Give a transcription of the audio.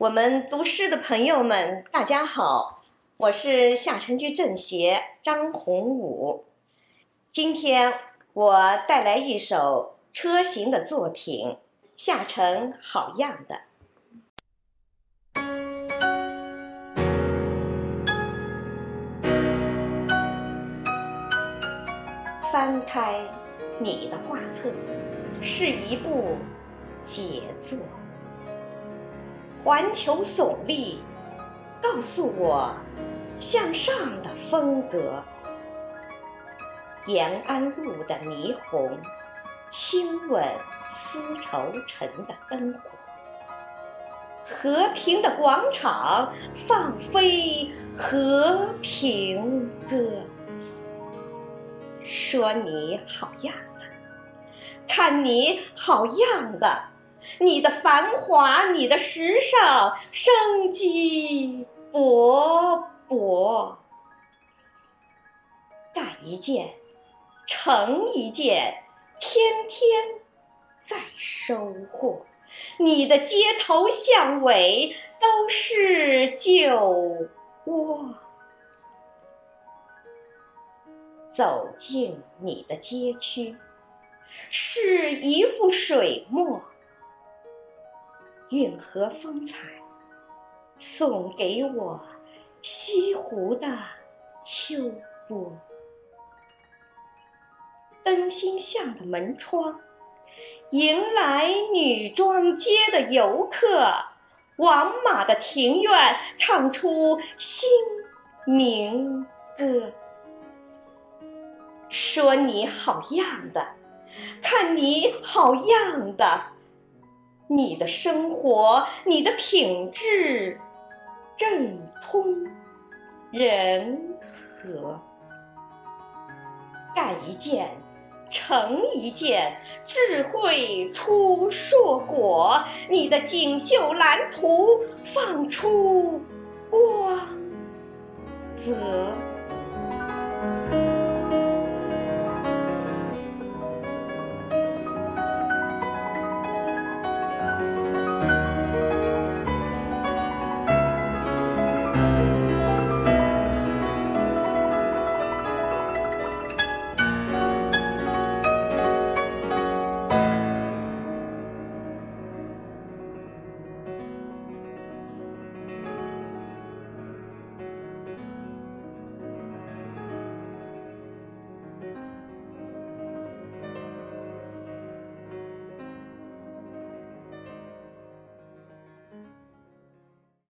我们读诗的朋友们，大家好，我是下城区政协张洪武。今天我带来一首车行的作品《下城好样的》。翻开你的画册，是一部杰作。环球耸立，告诉我向上的风格。延安路的霓虹，亲吻丝绸城的灯火。和平的广场，放飞和平歌。说你好样的，看你好样的。你的繁华，你的时尚，生机勃勃。干一件，成一件，天天在收获。你的街头巷尾都是酒窝。走进你的街区，是一幅水墨。运河风采，送给我西湖的秋波。灯芯巷的门窗，迎来女装街的游客。王马的庭院，唱出新民歌。说你好样的，看你好样的。你的生活，你的品质，正通人和。干一件，成一件，智慧出硕果。你的锦绣蓝图，放出光泽。